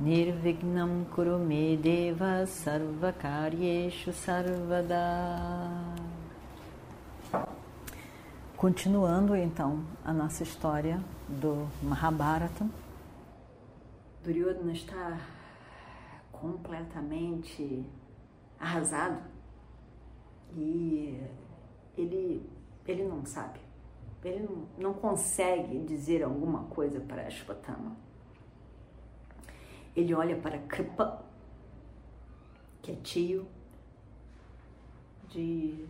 Nirvignam Kurume Deva Sarvakaryeshu Sarvada. Continuando então a nossa história do Mahabharata, Duryodhana está completamente arrasado e ele, ele não sabe, ele não, não consegue dizer alguma coisa para Ashwatthama. Ele olha para Kripa, que é tio de,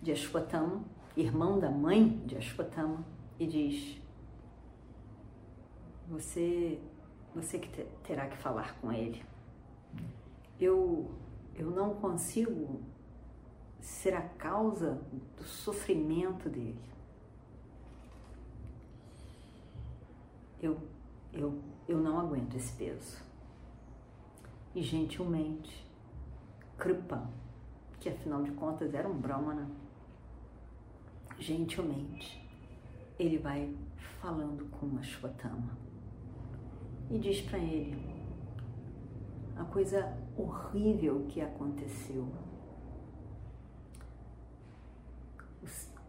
de Ashwatthama, irmão da mãe de Ashwatthama, e diz: Você, você que terá que falar com ele. Eu, eu não consigo ser a causa do sofrimento dele. Eu, eu, eu não aguento esse peso. E gentilmente, Kripa, que afinal de contas era um Brahmana, gentilmente, ele vai falando com Ashwatthama e diz para ele a coisa horrível que aconteceu.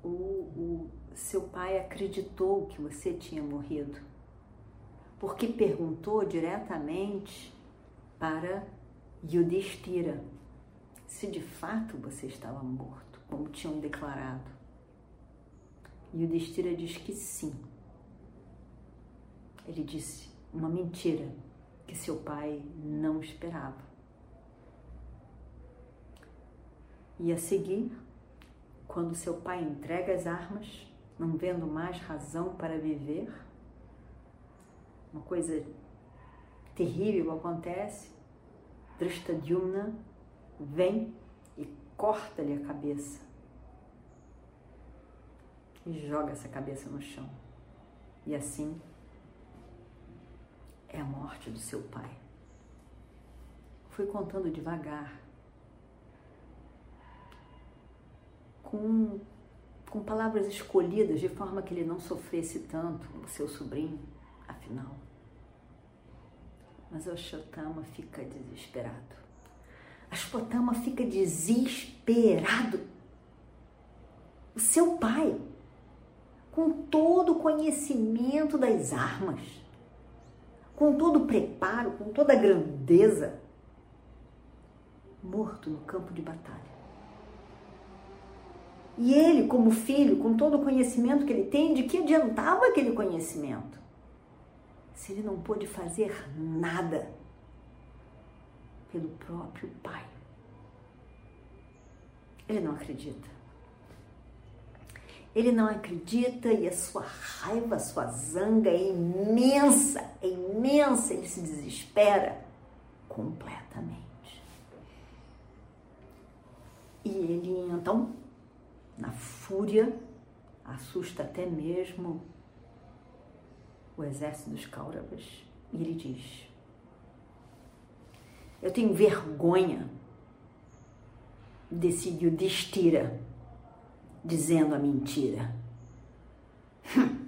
O, o, seu pai acreditou que você tinha morrido, porque perguntou diretamente para Yudhishthira se de fato você estava morto, como tinham declarado. O Destira diz que sim. Ele disse uma mentira que seu pai não esperava. E a seguir, quando seu pai entrega as armas, não vendo mais razão para viver, uma coisa terrível acontece. Drishtadyumna vem e corta-lhe a cabeça e joga essa cabeça no chão. E assim é a morte do seu pai. Fui contando devagar, com, com palavras escolhidas de forma que ele não sofresse tanto, o seu sobrinho, afinal. Mas o Ashotama fica desesperado. Ashotama fica desesperado. O seu pai com todo o conhecimento das armas, com todo o preparo, com toda a grandeza, morto no campo de batalha. E ele, como filho, com todo o conhecimento que ele tem, de que adiantava aquele conhecimento? Se ele não pôde fazer nada pelo próprio pai. Ele não acredita. Ele não acredita e a sua raiva, a sua zanga é imensa, é imensa, ele se desespera completamente. E ele então, na fúria, assusta até mesmo o exército dos Kauravas e ele diz: Eu tenho vergonha desse Yudhishthira dizendo a mentira.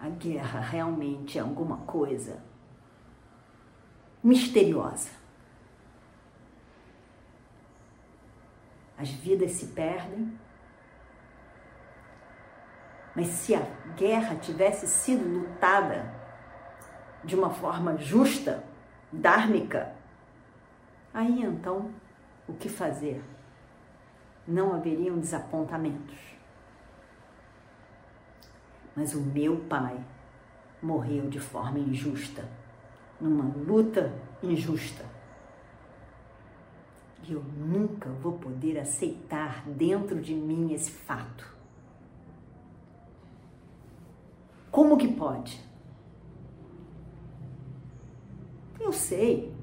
A guerra realmente é alguma coisa misteriosa. As vidas se perdem, mas se a guerra tivesse sido lutada de uma forma justa, dármica, aí então o que fazer? não haveriam desapontamentos. Mas o meu pai morreu de forma injusta, numa luta injusta. E eu nunca vou poder aceitar dentro de mim esse fato. Como que pode? Eu sei,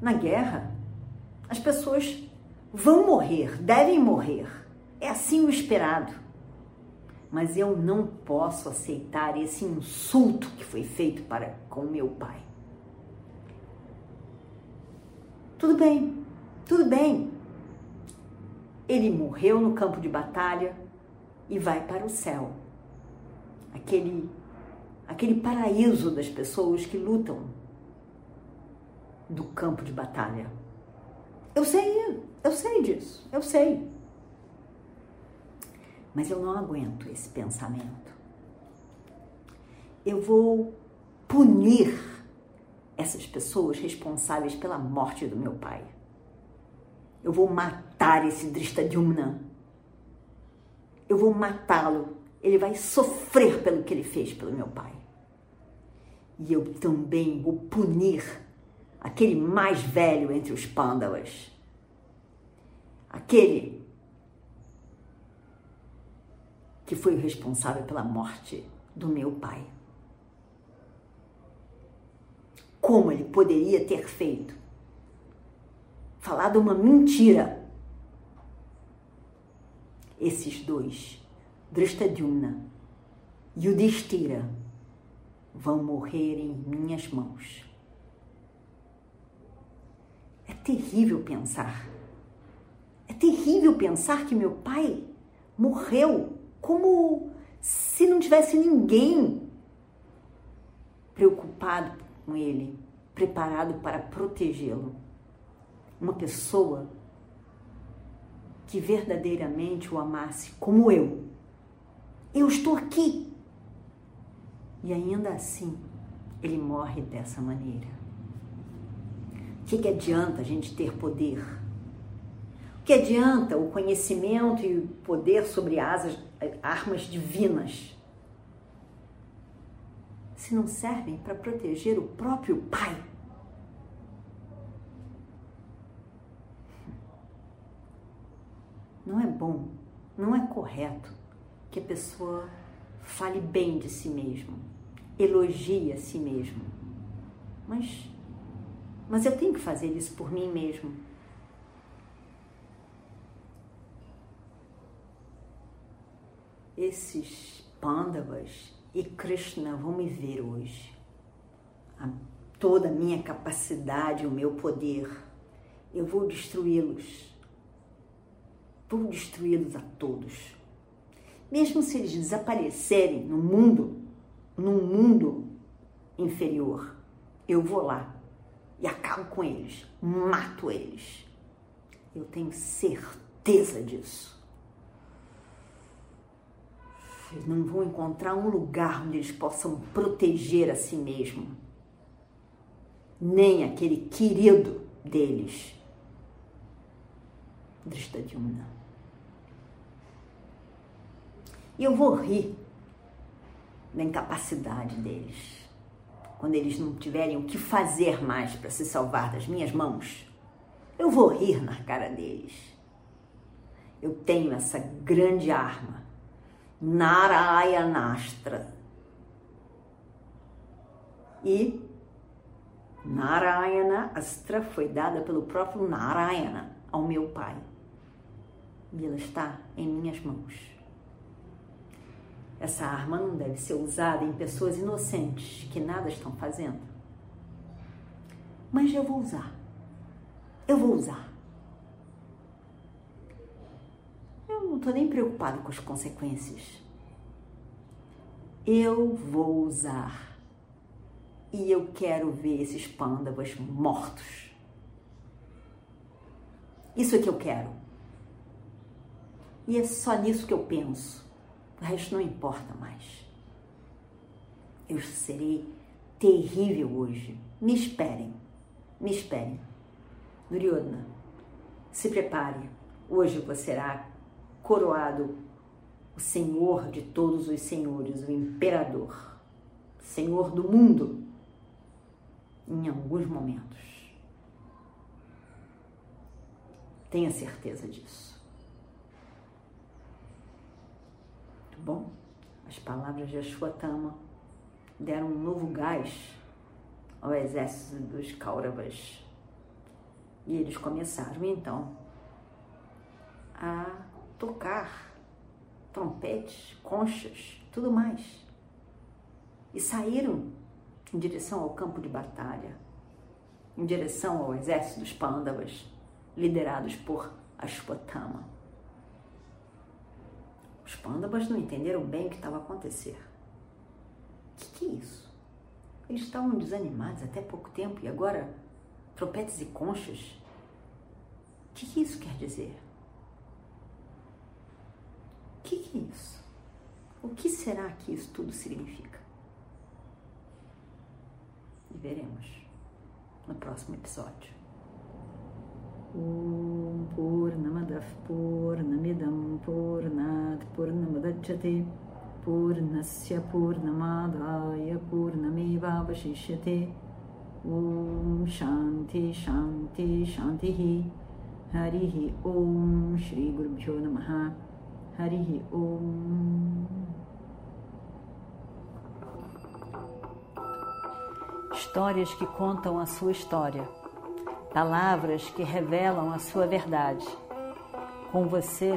na guerra. As pessoas vão morrer, devem morrer. É assim o esperado. Mas eu não posso aceitar esse insulto que foi feito para com meu pai. Tudo bem, tudo bem. Ele morreu no campo de batalha e vai para o céu. Aquele aquele paraíso das pessoas que lutam do campo de batalha. Eu sei, eu sei disso, eu sei. Mas eu não aguento esse pensamento. Eu vou punir essas pessoas responsáveis pela morte do meu pai. Eu vou matar esse Drishtadyumna. Eu vou matá-lo. Ele vai sofrer pelo que ele fez pelo meu pai. E eu também vou punir aquele mais velho entre os Pandavas. Aquele que foi o responsável pela morte do meu pai. Como ele poderia ter feito? Falado uma mentira. Esses dois, Drishtadyumna e Yudhishthira, vão morrer em minhas mãos. É terrível pensar. É terrível pensar que meu pai morreu como se não tivesse ninguém preocupado com ele, preparado para protegê-lo. Uma pessoa que verdadeiramente o amasse como eu. Eu estou aqui. E ainda assim, ele morre dessa maneira. O que, que adianta a gente ter poder? O que adianta o conhecimento e o poder sobre asas, armas divinas se não servem para proteger o próprio pai? Não é bom, não é correto que a pessoa fale bem de si mesmo, elogie a si mesmo. Mas, mas eu tenho que fazer isso por mim mesmo. Esses Pandavas e Krishna vão me ver hoje. A, toda a minha capacidade, o meu poder, eu vou destruí-los. Vou destruí-los a todos mesmo se eles desaparecerem no mundo, num mundo inferior, eu vou lá e acabo com eles, mato eles. Eu tenho certeza disso. Eles não vão encontrar um lugar onde eles possam proteger a si mesmo, nem aquele querido deles, Drishtadyumna. E eu vou rir da incapacidade deles. Quando eles não tiverem o que fazer mais para se salvar das minhas mãos, eu vou rir na cara deles. Eu tenho essa grande arma, Narayanastra. E Narayana Astra foi dada pelo próprio Narayana ao meu pai. E ela está em minhas mãos. Essa arma não deve ser usada em pessoas inocentes que nada estão fazendo. Mas eu vou usar. Eu vou usar. Eu não estou nem preocupado com as consequências. Eu vou usar. E eu quero ver esses pândavas mortos. Isso é que eu quero. E é só nisso que eu penso. O resto não importa mais. Eu serei terrível hoje. Me esperem. Me esperem. Duryodhana, se prepare. Hoje você será coroado o Senhor de todos os senhores, o Imperador, Senhor do mundo, em alguns momentos. Tenha certeza disso. Bom, as palavras de Ashwatthama deram um novo gás ao exército dos Kauravas. E eles começaram então a tocar trompetes, conchas, tudo mais. E saíram em direção ao campo de batalha, em direção ao exército dos Pândavas, liderados por Ashwatthama. Os Pândavas não entenderam bem o que estava a acontecer. O que, que é isso? Eles estavam desanimados até pouco tempo e agora trompetes e conchas? O que, que isso quer dizer? O que, que é isso? O que será que isso tudo significa? E veremos no próximo episódio. Om Purnamadav Purnasya Purnamadaya Purnamevavashishyate Om Shanti Shanti Shantihi Harihi Om Shri Gurubhyo Namaha Harihi Om Histórias que contam a sua história. Palavras que revelam a sua verdade. Com você,